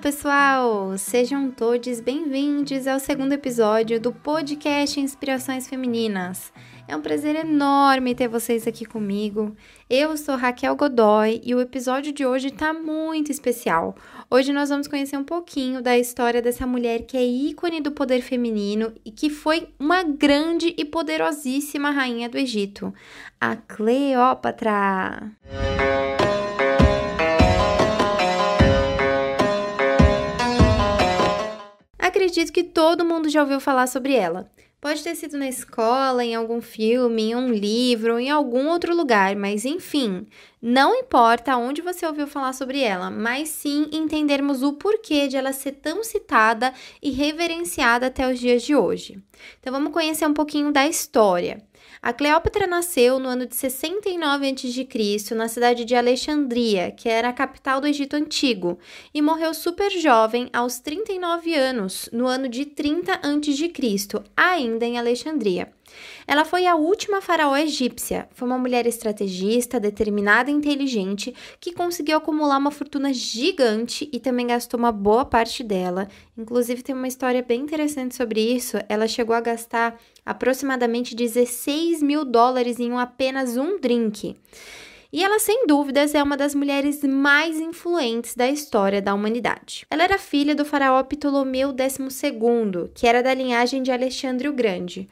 pessoal! Sejam todos bem-vindos ao segundo episódio do podcast Inspirações Femininas. É um prazer enorme ter vocês aqui comigo. Eu sou Raquel Godoy e o episódio de hoje está muito especial. Hoje nós vamos conhecer um pouquinho da história dessa mulher que é ícone do poder feminino e que foi uma grande e poderosíssima rainha do Egito, a Cleópatra. Acredito que todo mundo já ouviu falar sobre ela. Pode ter sido na escola, em algum filme, em um livro, em algum outro lugar, mas enfim, não importa onde você ouviu falar sobre ela, mas sim entendermos o porquê de ela ser tão citada e reverenciada até os dias de hoje. Então vamos conhecer um pouquinho da história. A Cleópatra nasceu no ano de 69 a.C., na cidade de Alexandria, que era a capital do Egito Antigo, e morreu super jovem, aos 39 anos, no ano de 30 a.C., ainda em Alexandria. Ela foi a última faraó egípcia. Foi uma mulher estrategista, determinada e inteligente que conseguiu acumular uma fortuna gigante e também gastou uma boa parte dela. Inclusive, tem uma história bem interessante sobre isso. Ela chegou a gastar aproximadamente 16 mil dólares em apenas um drink. E ela, sem dúvidas, é uma das mulheres mais influentes da história da humanidade. Ela era filha do faraó Ptolomeu XII, que era da linhagem de Alexandre o Grande.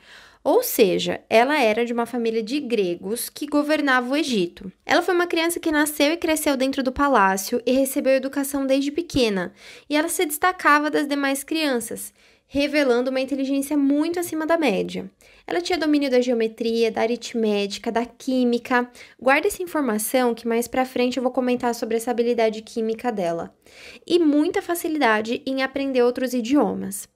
Ou seja, ela era de uma família de gregos que governava o Egito. Ela foi uma criança que nasceu e cresceu dentro do palácio e recebeu educação desde pequena, e ela se destacava das demais crianças, revelando uma inteligência muito acima da média. Ela tinha domínio da geometria, da aritmética, da química. Guarda essa informação que mais para frente eu vou comentar sobre essa habilidade química dela. E muita facilidade em aprender outros idiomas.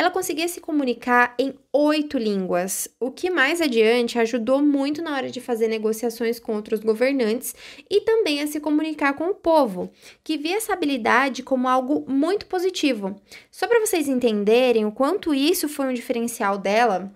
Ela conseguia se comunicar em oito línguas, o que mais adiante ajudou muito na hora de fazer negociações com outros governantes e também a se comunicar com o povo, que via essa habilidade como algo muito positivo. Só para vocês entenderem o quanto isso foi um diferencial dela,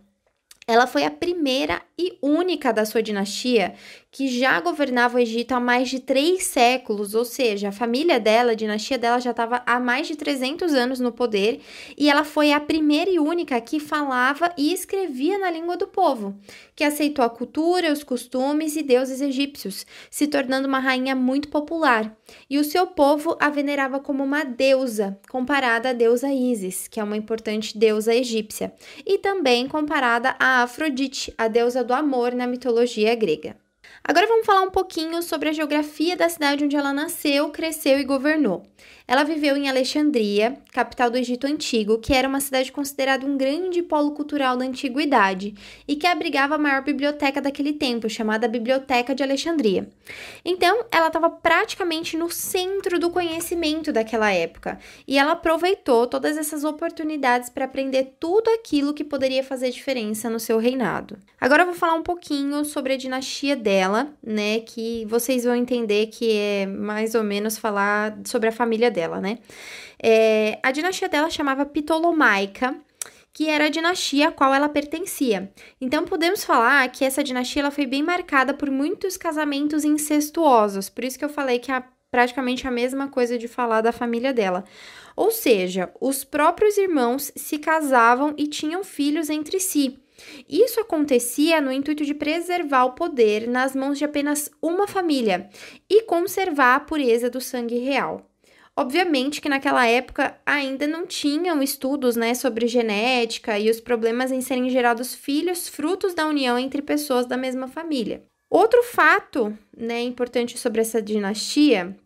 ela foi a primeira e única da sua dinastia que já governava o Egito há mais de três séculos, ou seja, a família dela, a dinastia dela já estava há mais de 300 anos no poder e ela foi a primeira e única que falava e escrevia na língua do povo, que aceitou a cultura, os costumes e deuses egípcios, se tornando uma rainha muito popular. E o seu povo a venerava como uma deusa, comparada à deusa Ísis, que é uma importante deusa egípcia, e também comparada a Afrodite, a deusa do amor na mitologia grega. Agora vamos falar um pouquinho sobre a geografia da cidade onde ela nasceu, cresceu e governou. Ela viveu em Alexandria, capital do Egito Antigo, que era uma cidade considerada um grande polo cultural da antiguidade e que abrigava a maior biblioteca daquele tempo, chamada Biblioteca de Alexandria. Então, ela estava praticamente no centro do conhecimento daquela época e ela aproveitou todas essas oportunidades para aprender tudo aquilo que poderia fazer diferença no seu reinado. Agora eu vou falar um pouquinho sobre a dinastia dela, né, que vocês vão entender que é mais ou menos falar sobre a família dela, né? É, a dinastia dela chamava Ptolomaica, que era a dinastia a qual ela pertencia. Então podemos falar que essa dinastia ela foi bem marcada por muitos casamentos incestuosos. Por isso que eu falei que é praticamente a mesma coisa de falar da família dela. Ou seja, os próprios irmãos se casavam e tinham filhos entre si. Isso acontecia no intuito de preservar o poder nas mãos de apenas uma família e conservar a pureza do sangue real. Obviamente que naquela época ainda não tinham estudos né, sobre genética e os problemas em serem gerados filhos frutos da união entre pessoas da mesma família. Outro fato né, importante sobre essa dinastia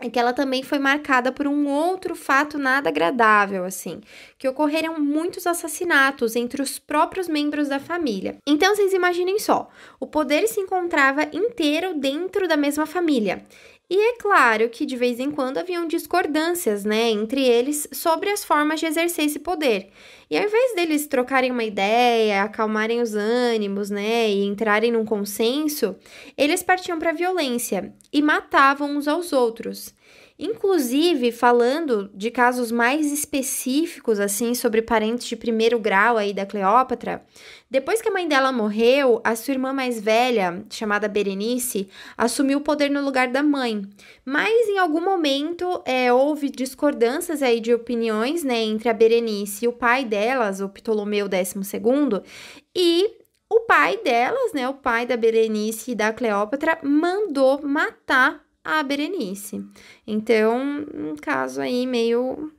é que ela também foi marcada por um outro fato nada agradável, assim, que ocorreram muitos assassinatos entre os próprios membros da família. Então, vocês imaginem só, o poder se encontrava inteiro dentro da mesma família. E é claro que de vez em quando haviam discordâncias, né, entre eles sobre as formas de exercer esse poder. E ao invés deles trocarem uma ideia, acalmarem os ânimos, né, e entrarem num consenso, eles partiam para a violência e matavam uns aos outros. Inclusive, falando de casos mais específicos, assim, sobre parentes de primeiro grau aí da Cleópatra, depois que a mãe dela morreu, a sua irmã mais velha, chamada Berenice, assumiu o poder no lugar da mãe. Mas em algum momento é, houve discordâncias aí de opiniões, né, entre a Berenice e o pai delas, o Ptolomeu XII, e o pai delas, né, o pai da Berenice e da Cleópatra, mandou matar a Berenice. Então, um caso aí meio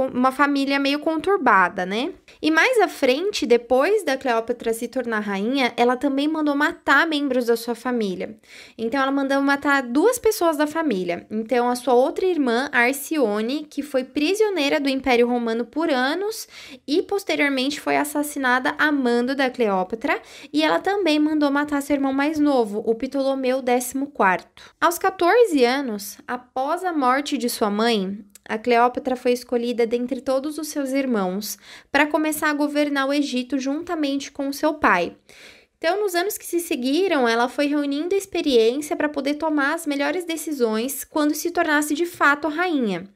uma família meio conturbada, né? E mais à frente, depois da Cleópatra se tornar rainha, ela também mandou matar membros da sua família. Então, ela mandou matar duas pessoas da família. Então, a sua outra irmã, Arcione, que foi prisioneira do Império Romano por anos e posteriormente foi assassinada a mando da Cleópatra, e ela também mandou matar seu irmão mais novo, o Ptolomeu XIV. Aos 14 anos, após a morte de sua mãe, a Cleópatra foi escolhida dentre todos os seus irmãos para começar a governar o Egito juntamente com seu pai. Então, nos anos que se seguiram, ela foi reunindo experiência para poder tomar as melhores decisões quando se tornasse de fato rainha.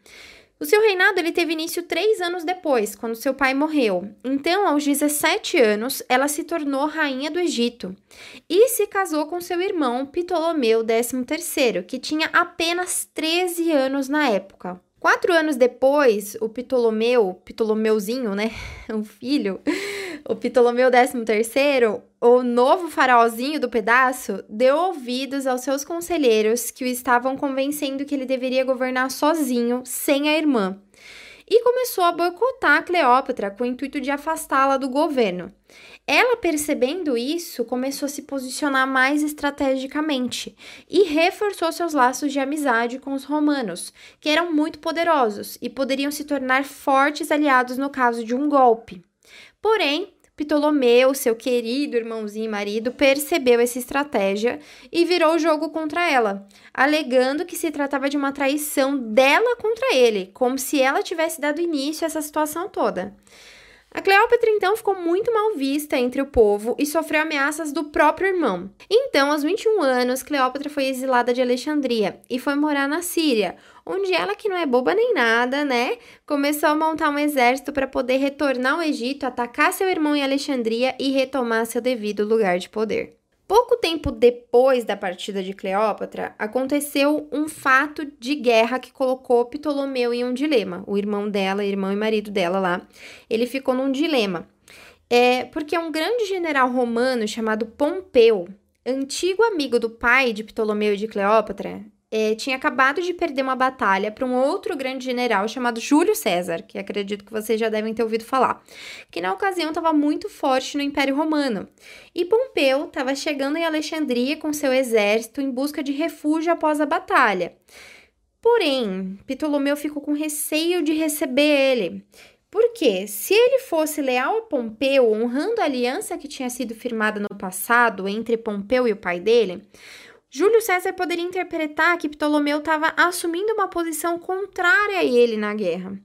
O seu reinado ele teve início três anos depois, quando seu pai morreu. Então, aos 17 anos, ela se tornou rainha do Egito e se casou com seu irmão Ptolomeu XIII, que tinha apenas 13 anos na época. Quatro anos depois, o Ptolomeu, Ptolomeuzinho, né? O filho, o Ptolomeu XIII, o novo faraózinho do pedaço, deu ouvidos aos seus conselheiros que o estavam convencendo que ele deveria governar sozinho, sem a irmã e começou a boicotar a Cleópatra com o intuito de afastá-la do governo. Ela, percebendo isso, começou a se posicionar mais estrategicamente e reforçou seus laços de amizade com os romanos, que eram muito poderosos e poderiam se tornar fortes aliados no caso de um golpe. Porém, Ptolomeu, seu querido irmãozinho e marido, percebeu essa estratégia e virou o jogo contra ela, alegando que se tratava de uma traição dela contra ele, como se ela tivesse dado início a essa situação toda. A Cleópatra então ficou muito mal vista entre o povo e sofreu ameaças do próprio irmão. Então, aos 21 anos, Cleópatra foi exilada de Alexandria e foi morar na Síria, onde ela, que não é boba nem nada, né, começou a montar um exército para poder retornar ao Egito, atacar seu irmão em Alexandria e retomar seu devido lugar de poder. Pouco tempo depois da partida de Cleópatra, aconteceu um fato de guerra que colocou Ptolomeu em um dilema. O irmão dela, irmão e marido dela lá, ele ficou num dilema. É porque um grande general romano chamado Pompeu, antigo amigo do pai de Ptolomeu e de Cleópatra, é, tinha acabado de perder uma batalha para um outro grande general chamado Júlio César, que acredito que vocês já devem ter ouvido falar, que na ocasião estava muito forte no Império Romano. E Pompeu estava chegando em Alexandria com seu exército em busca de refúgio após a batalha. Porém, Ptolomeu ficou com receio de receber ele. Porque, se ele fosse leal a Pompeu, honrando a aliança que tinha sido firmada no passado entre Pompeu e o pai dele, Júlio César poderia interpretar que Ptolomeu estava assumindo uma posição contrária a ele na guerra.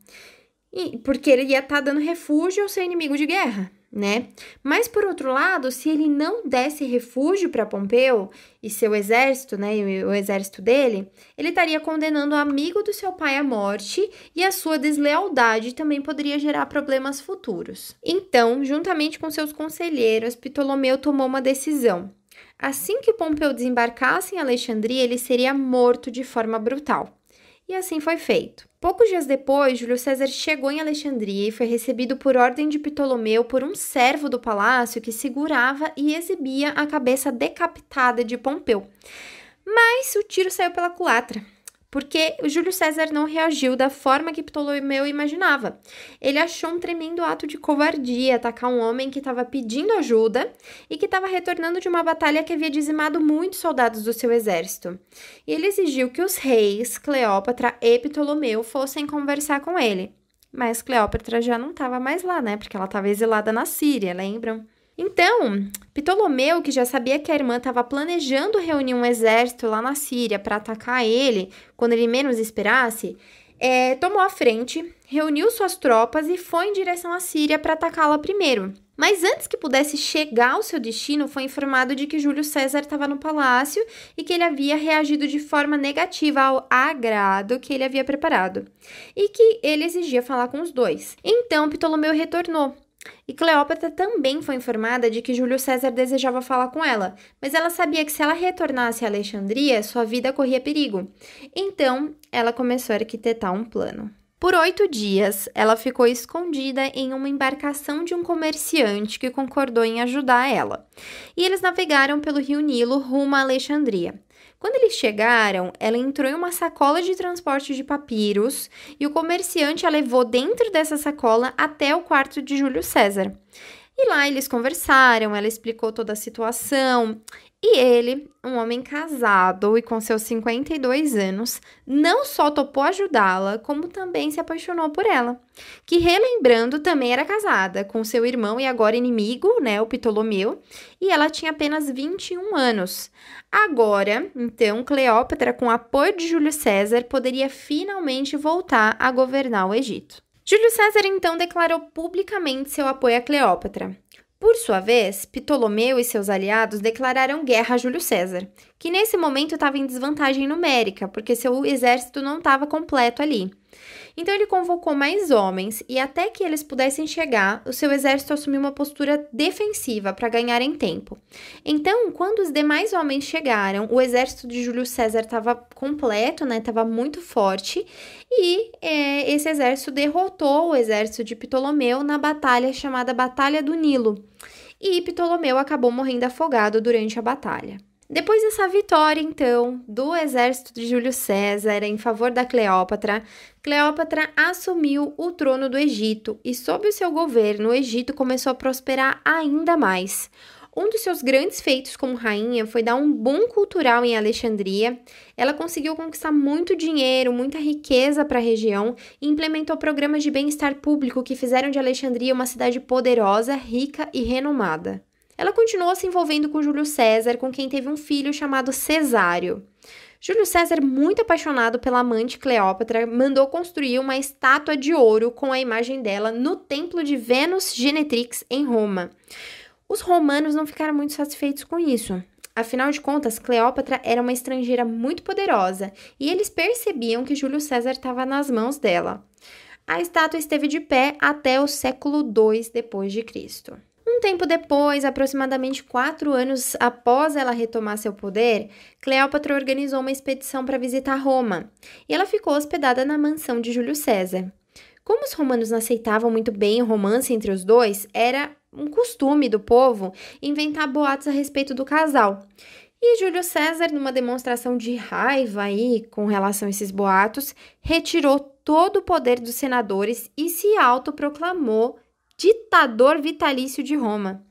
E, porque ele ia estar tá dando refúgio ao seu inimigo de guerra, né? Mas por outro lado, se ele não desse refúgio para Pompeu e seu exército, né, e o exército dele, ele estaria condenando o amigo do seu pai à morte e a sua deslealdade também poderia gerar problemas futuros. Então, juntamente com seus conselheiros, Ptolomeu tomou uma decisão. Assim que Pompeu desembarcasse em Alexandria, ele seria morto de forma brutal. E assim foi feito. Poucos dias depois, Júlio César chegou em Alexandria e foi recebido por ordem de Ptolomeu por um servo do palácio que segurava e exibia a cabeça decapitada de Pompeu. Mas o tiro saiu pela culatra porque o Júlio César não reagiu da forma que Ptolomeu imaginava. Ele achou um tremendo ato de covardia atacar um homem que estava pedindo ajuda e que estava retornando de uma batalha que havia dizimado muitos soldados do seu exército. E ele exigiu que os reis, Cleópatra e Ptolomeu, fossem conversar com ele. Mas Cleópatra já não estava mais lá, né? Porque ela estava exilada na Síria, lembram? Então, Ptolomeu, que já sabia que a irmã estava planejando reunir um exército lá na Síria para atacar ele quando ele menos esperasse, é, tomou a frente, reuniu suas tropas e foi em direção à Síria para atacá-la primeiro. Mas antes que pudesse chegar ao seu destino, foi informado de que Júlio César estava no palácio e que ele havia reagido de forma negativa ao agrado que ele havia preparado e que ele exigia falar com os dois. Então Ptolomeu retornou. E Cleópatra também foi informada de que Júlio César desejava falar com ela, mas ela sabia que se ela retornasse a Alexandria, sua vida corria perigo. Então, ela começou a arquitetar um plano. Por oito dias, ela ficou escondida em uma embarcação de um comerciante que concordou em ajudar ela. E eles navegaram pelo rio Nilo rumo a Alexandria. Quando eles chegaram, ela entrou em uma sacola de transporte de papiros e o comerciante a levou dentro dessa sacola até o quarto de Júlio César. E lá eles conversaram, ela explicou toda a situação e ele, um homem casado e com seus 52 anos, não só topou ajudá-la, como também se apaixonou por ela. Que, relembrando, também era casada com seu irmão e agora inimigo, né, o Ptolomeu, e ela tinha apenas 21 anos. Agora, então, Cleópatra, com apoio de Júlio César, poderia finalmente voltar a governar o Egito. Júlio César então declarou publicamente seu apoio a Cleópatra. Por sua vez, Ptolomeu e seus aliados declararam guerra a Júlio César, que nesse momento estava em desvantagem numérica, porque seu exército não estava completo ali. Então ele convocou mais homens e até que eles pudessem chegar, o seu exército assumiu uma postura defensiva para ganhar em tempo. Então, quando os demais homens chegaram, o exército de Júlio César estava completo, né? Estava muito forte e é, esse exército derrotou o exército de Ptolomeu na batalha chamada Batalha do Nilo e Ptolomeu acabou morrendo afogado durante a batalha. Depois dessa vitória, então, do exército de Júlio César em favor da Cleópatra, Cleópatra assumiu o trono do Egito e, sob o seu governo, o Egito começou a prosperar ainda mais. Um dos seus grandes feitos como rainha foi dar um boom cultural em Alexandria. Ela conseguiu conquistar muito dinheiro, muita riqueza para a região e implementou programas de bem-estar público que fizeram de Alexandria uma cidade poderosa, rica e renomada. Ela continuou se envolvendo com Júlio César, com quem teve um filho chamado Cesário. Júlio César, muito apaixonado pela amante Cleópatra, mandou construir uma estátua de ouro com a imagem dela no templo de Vênus Genetrix em Roma. Os romanos não ficaram muito satisfeitos com isso. Afinal de contas, Cleópatra era uma estrangeira muito poderosa e eles percebiam que Júlio César estava nas mãos dela. A estátua esteve de pé até o século II depois de Cristo. Um tempo depois, aproximadamente quatro anos após ela retomar seu poder, Cleópatra organizou uma expedição para visitar Roma e ela ficou hospedada na mansão de Júlio César. Como os romanos não aceitavam muito bem o romance entre os dois, era um costume do povo inventar boatos a respeito do casal. E Júlio César, numa demonstração de raiva aí com relação a esses boatos, retirou todo o poder dos senadores e se autoproclamou ditador vitalício de Roma.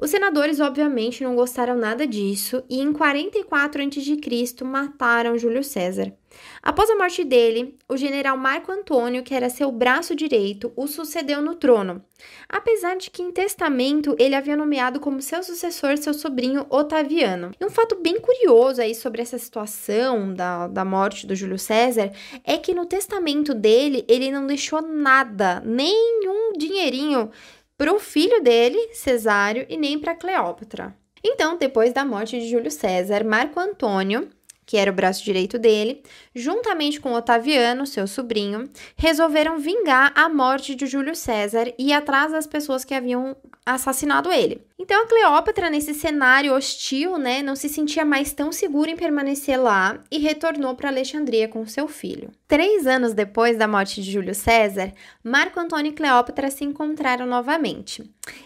Os senadores, obviamente, não gostaram nada disso e em 44 a.C. mataram Júlio César. Após a morte dele, o general Marco Antônio, que era seu braço direito, o sucedeu no trono, apesar de que em testamento ele havia nomeado como seu sucessor seu sobrinho Otaviano. E um fato bem curioso aí sobre essa situação da, da morte do Júlio César é que no testamento dele ele não deixou nada, nenhum dinheirinho para o filho dele, Cesário, e nem para Cleópatra. Então, depois da morte de Júlio César, Marco Antônio que era o braço direito dele, juntamente com Otaviano, seu sobrinho, resolveram vingar a morte de Júlio César e ir atrás das pessoas que haviam assassinado ele. Então a Cleópatra, nesse cenário hostil, né, não se sentia mais tão segura em permanecer lá e retornou para Alexandria com seu filho. Três anos depois da morte de Júlio César, Marco Antônio e Cleópatra se encontraram novamente.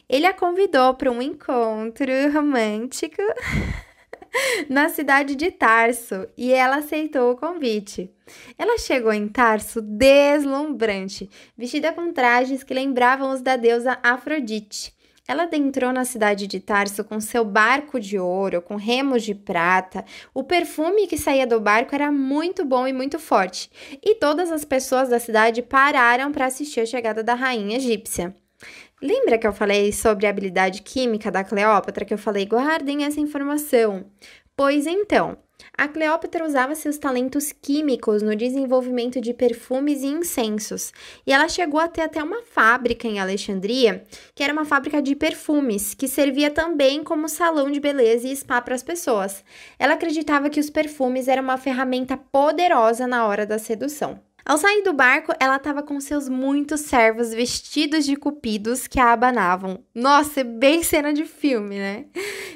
Ele a convidou para um encontro romântico. na cidade de Tarso e ela aceitou o convite. Ela chegou em Tarso deslumbrante, vestida com trajes que lembravam os da deusa Afrodite. Ela adentrou na cidade de Tarso com seu barco de ouro, com remos de prata. O perfume que saía do barco era muito bom e muito forte, e todas as pessoas da cidade pararam para assistir a chegada da rainha egípcia. Lembra que eu falei sobre a habilidade química da Cleópatra? Que eu falei, guardem essa informação. Pois então, A Cleópatra usava seus talentos químicos no desenvolvimento de perfumes e incensos, e ela chegou a ter até uma fábrica em Alexandria, que era uma fábrica de perfumes, que servia também como salão de beleza e spa para as pessoas. Ela acreditava que os perfumes eram uma ferramenta poderosa na hora da sedução. Ao sair do barco, ela estava com seus muitos servos vestidos de cupidos que a abanavam. Nossa, é bem cena de filme, né?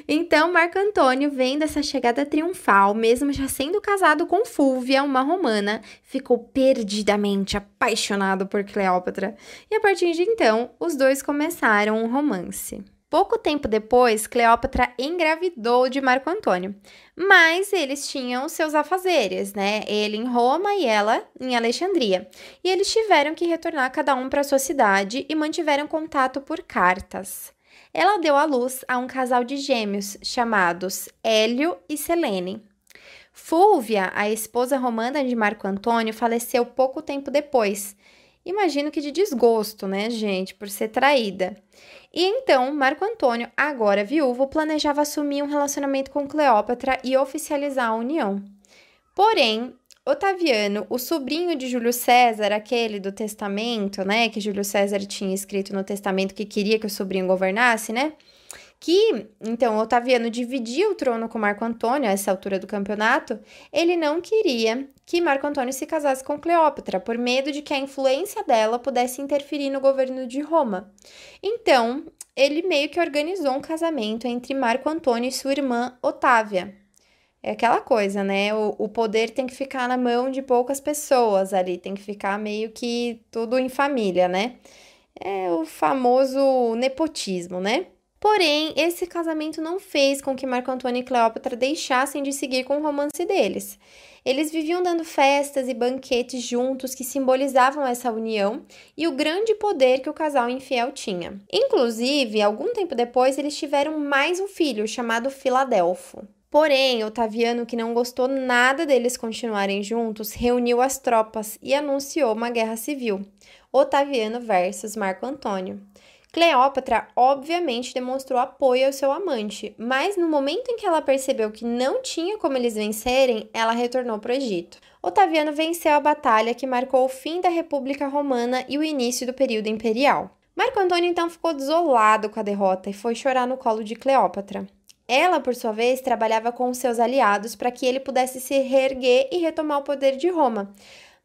Então, Marco Antônio, vendo essa chegada triunfal, mesmo já sendo casado com Fúvia, uma romana, ficou perdidamente apaixonado por Cleópatra. E a partir de então, os dois começaram um romance. Pouco tempo depois, Cleópatra engravidou de Marco Antônio, mas eles tinham seus afazeres, né? Ele em Roma e ela em Alexandria. E eles tiveram que retornar cada um para sua cidade e mantiveram contato por cartas. Ela deu à luz a um casal de gêmeos chamados Hélio e Selene. Fúvia, a esposa romana de Marco Antônio, faleceu pouco tempo depois. Imagino que de desgosto, né, gente, por ser traída. E então, Marco Antônio, agora viúvo, planejava assumir um relacionamento com Cleópatra e oficializar a união. Porém, Otaviano, o sobrinho de Júlio César, aquele do testamento, né, que Júlio César tinha escrito no testamento que queria que o sobrinho governasse, né? que então Otaviano dividia o trono com Marco Antônio a essa altura do campeonato, ele não queria que Marco Antônio se casasse com Cleópatra, por medo de que a influência dela pudesse interferir no governo de Roma. Então, ele meio que organizou um casamento entre Marco Antônio e sua irmã Otávia. É aquela coisa, né? O, o poder tem que ficar na mão de poucas pessoas ali, tem que ficar meio que tudo em família, né? É o famoso nepotismo, né? Porém, esse casamento não fez com que Marco Antônio e Cleópatra deixassem de seguir com o romance deles. Eles viviam dando festas e banquetes juntos que simbolizavam essa união e o grande poder que o casal infiel tinha. Inclusive, algum tempo depois, eles tiveram mais um filho chamado Filadelfo. Porém, Otaviano, que não gostou nada deles continuarem juntos, reuniu as tropas e anunciou uma guerra civil. Otaviano versus Marco Antônio. Cleópatra obviamente demonstrou apoio ao seu amante, mas no momento em que ela percebeu que não tinha como eles vencerem, ela retornou para o Egito. Otaviano venceu a batalha que marcou o fim da República Romana e o início do período imperial. Marco Antônio então ficou desolado com a derrota e foi chorar no colo de Cleópatra. Ela, por sua vez, trabalhava com seus aliados para que ele pudesse se reerguer e retomar o poder de Roma.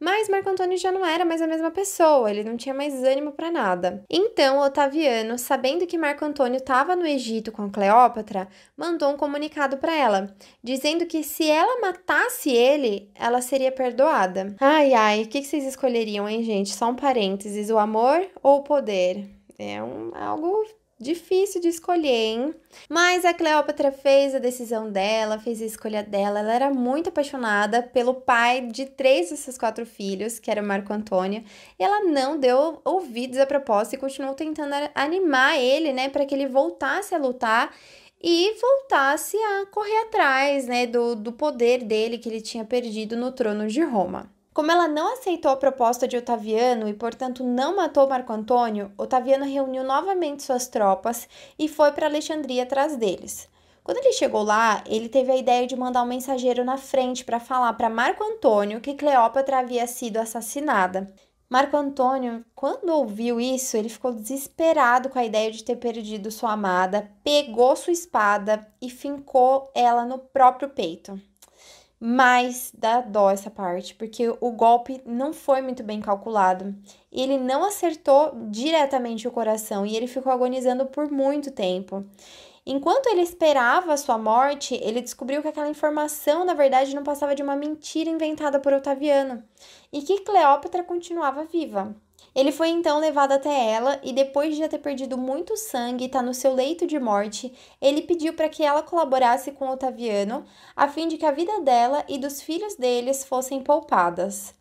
Mas Marco Antônio já não era mais a mesma pessoa, ele não tinha mais ânimo para nada. Então, Otaviano, sabendo que Marco Antônio estava no Egito com Cleópatra, mandou um comunicado para ela, dizendo que se ela matasse ele, ela seria perdoada. Ai, ai, o que vocês escolheriam, hein, gente? Só um parênteses: o amor ou o poder? É um, algo Difícil de escolher, hein? Mas a Cleópatra fez a decisão dela, fez a escolha dela. Ela era muito apaixonada pelo pai de três dos seus quatro filhos, que era Marco Antônio. E ela não deu ouvidos à proposta e continuou tentando animar ele, né, para que ele voltasse a lutar e voltasse a correr atrás, né, do, do poder dele que ele tinha perdido no trono de Roma. Como ela não aceitou a proposta de Otaviano e, portanto, não matou Marco Antônio, Otaviano reuniu novamente suas tropas e foi para Alexandria atrás deles. Quando ele chegou lá, ele teve a ideia de mandar um mensageiro na frente para falar para Marco Antônio que Cleópatra havia sido assassinada. Marco Antônio, quando ouviu isso, ele ficou desesperado com a ideia de ter perdido sua amada, pegou sua espada e fincou ela no próprio peito. Mas dá dó essa parte, porque o golpe não foi muito bem calculado. Ele não acertou diretamente o coração e ele ficou agonizando por muito tempo. Enquanto ele esperava a sua morte, ele descobriu que aquela informação, na verdade, não passava de uma mentira inventada por Otaviano e que Cleópatra continuava viva. Ele foi então levado até ela e, depois de já ter perdido muito sangue e estar tá no seu leito de morte, ele pediu para que ela colaborasse com Otaviano, a fim de que a vida dela e dos filhos deles fossem poupadas.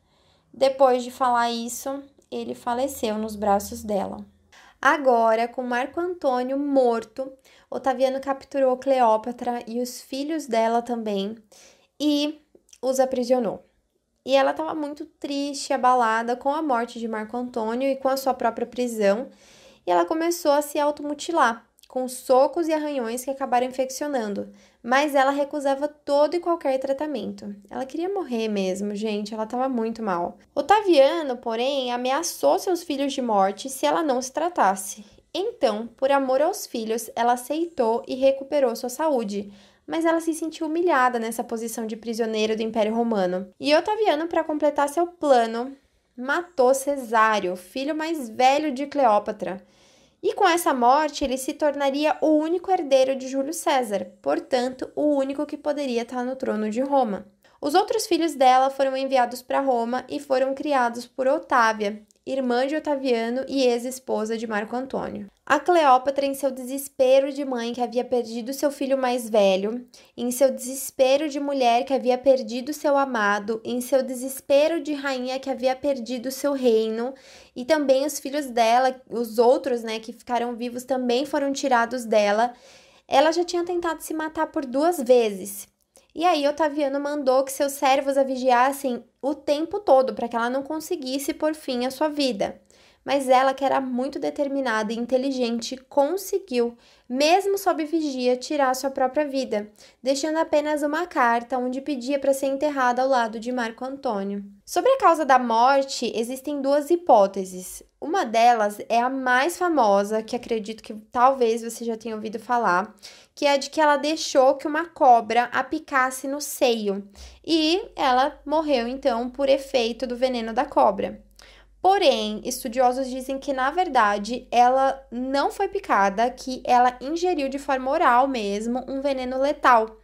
Depois de falar isso, ele faleceu nos braços dela. Agora, com Marco Antônio morto, Otaviano capturou Cleópatra e os filhos dela também e os aprisionou. E ela estava muito triste, abalada com a morte de Marco Antônio e com a sua própria prisão, e ela começou a se automutilar, com socos e arranhões que acabaram infeccionando, mas ela recusava todo e qualquer tratamento. Ela queria morrer mesmo, gente, ela estava muito mal. Otaviano, porém, ameaçou seus filhos de morte se ela não se tratasse. Então, por amor aos filhos, ela aceitou e recuperou sua saúde, mas ela se sentiu humilhada nessa posição de prisioneira do Império Romano. E Otaviano, para completar seu plano, matou Cesário, filho mais velho de Cleópatra. E com essa morte, ele se tornaria o único herdeiro de Júlio César, portanto, o único que poderia estar no trono de Roma. Os outros filhos dela foram enviados para Roma e foram criados por Otávia, irmã de Otaviano e ex-esposa de Marco Antônio. A Cleópatra, em seu desespero de mãe que havia perdido seu filho mais velho, em seu desespero de mulher que havia perdido seu amado, em seu desespero de rainha que havia perdido seu reino, e também os filhos dela, os outros, né, que ficaram vivos também foram tirados dela. Ela já tinha tentado se matar por duas vezes. E aí Otaviano mandou que seus servos a vigiassem o tempo todo para que ela não conseguisse por fim a sua vida. Mas ela, que era muito determinada e inteligente, conseguiu, mesmo sob vigia, tirar sua própria vida, deixando apenas uma carta onde pedia para ser enterrada ao lado de Marco Antônio. Sobre a causa da morte, existem duas hipóteses. Uma delas é a mais famosa, que acredito que talvez você já tenha ouvido falar, que é de que ela deixou que uma cobra a picasse no seio e ela morreu então por efeito do veneno da cobra. Porém, estudiosos dizem que na verdade ela não foi picada, que ela ingeriu de forma oral mesmo um veneno letal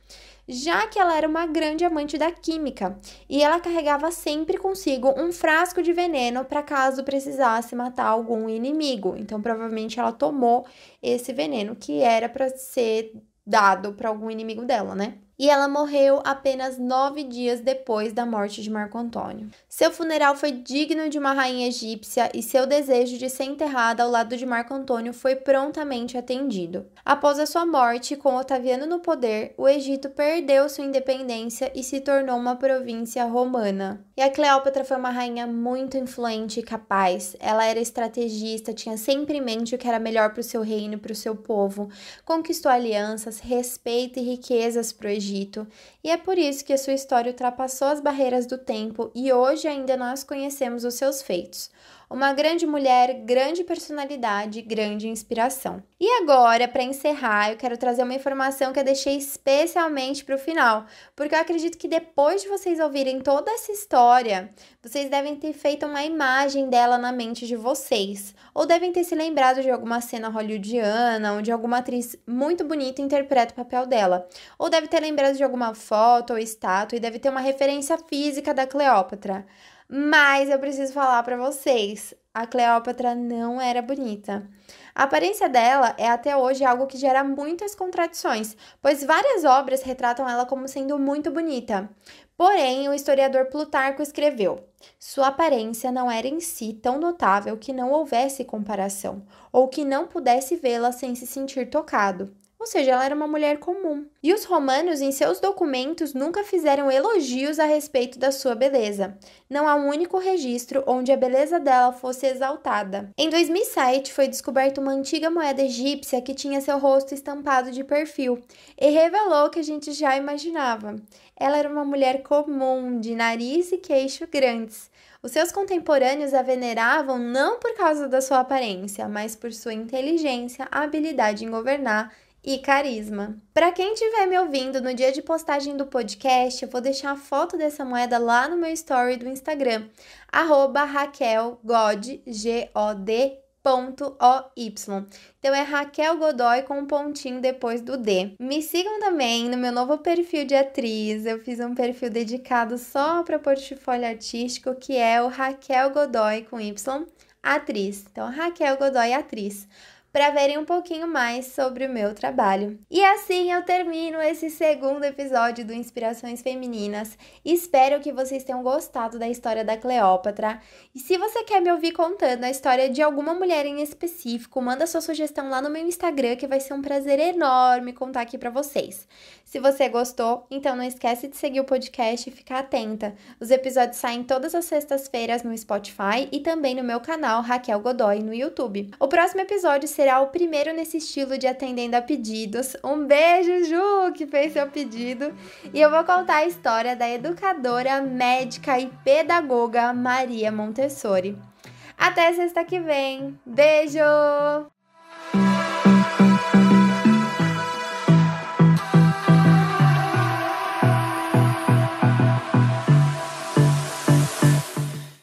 já que ela era uma grande amante da química e ela carregava sempre consigo um frasco de veneno para caso precisasse matar algum inimigo. Então, provavelmente ela tomou esse veneno que era para ser dado para algum inimigo dela, né? E ela morreu apenas nove dias depois da morte de Marco Antônio. Seu funeral foi digno de uma rainha egípcia e seu desejo de ser enterrada ao lado de Marco Antônio foi prontamente atendido. Após a sua morte, com Otaviano no poder, o Egito perdeu sua independência e se tornou uma província romana. E a Cleópatra foi uma rainha muito influente e capaz. Ela era estrategista, tinha sempre em mente o que era melhor para o seu reino e para o seu povo, conquistou alianças, respeito e riquezas para o Egito Egito, e é por isso que a sua história ultrapassou as barreiras do tempo e hoje ainda nós conhecemos os seus feitos. Uma grande mulher, grande personalidade, grande inspiração. E agora, para encerrar, eu quero trazer uma informação que eu deixei especialmente para o final, porque eu acredito que depois de vocês ouvirem toda essa história, vocês devem ter feito uma imagem dela na mente de vocês, ou devem ter se lembrado de alguma cena hollywoodiana, onde alguma atriz muito bonita interpreta o papel dela, ou deve ter lembrado de alguma foto ou estátua e deve ter uma referência física da Cleópatra. Mas eu preciso falar para vocês, a Cleópatra não era bonita. A aparência dela é até hoje algo que gera muitas contradições, pois várias obras retratam ela como sendo muito bonita. Porém, o historiador Plutarco escreveu: sua aparência não era em si tão notável que não houvesse comparação, ou que não pudesse vê-la sem se sentir tocado ou seja, ela era uma mulher comum. E os romanos, em seus documentos, nunca fizeram elogios a respeito da sua beleza. Não há um único registro onde a beleza dela fosse exaltada. Em 2007, foi descoberta uma antiga moeda egípcia que tinha seu rosto estampado de perfil e revelou o que a gente já imaginava. Ela era uma mulher comum, de nariz e queixo grandes. Os seus contemporâneos a veneravam não por causa da sua aparência, mas por sua inteligência, habilidade em governar e carisma. Para quem estiver me ouvindo no dia de postagem do podcast, eu vou deixar a foto dessa moeda lá no meu story do Instagram, arroba raquelgod, G-O-D, ponto O-Y. Então é Raquel Godoy com um pontinho depois do D. Me sigam também no meu novo perfil de atriz. Eu fiz um perfil dedicado só para portfólio artístico, que é o Raquel Godoy com Y, atriz. Então Raquel Godoy, atriz para verem um pouquinho mais sobre o meu trabalho. E assim eu termino esse segundo episódio do Inspirações Femininas. Espero que vocês tenham gostado da história da Cleópatra. E se você quer me ouvir contando a história de alguma mulher em específico, manda sua sugestão lá no meu Instagram que vai ser um prazer enorme contar aqui para vocês. Se você gostou, então não esquece de seguir o podcast e ficar atenta. Os episódios saem todas as sextas-feiras no Spotify e também no meu canal Raquel Godoy no YouTube. O próximo episódio será o primeiro nesse estilo de atendendo a pedidos. Um beijo, Ju, que fez seu pedido. E eu vou contar a história da educadora, médica e pedagoga Maria Montessori. Até sexta que vem. Beijo!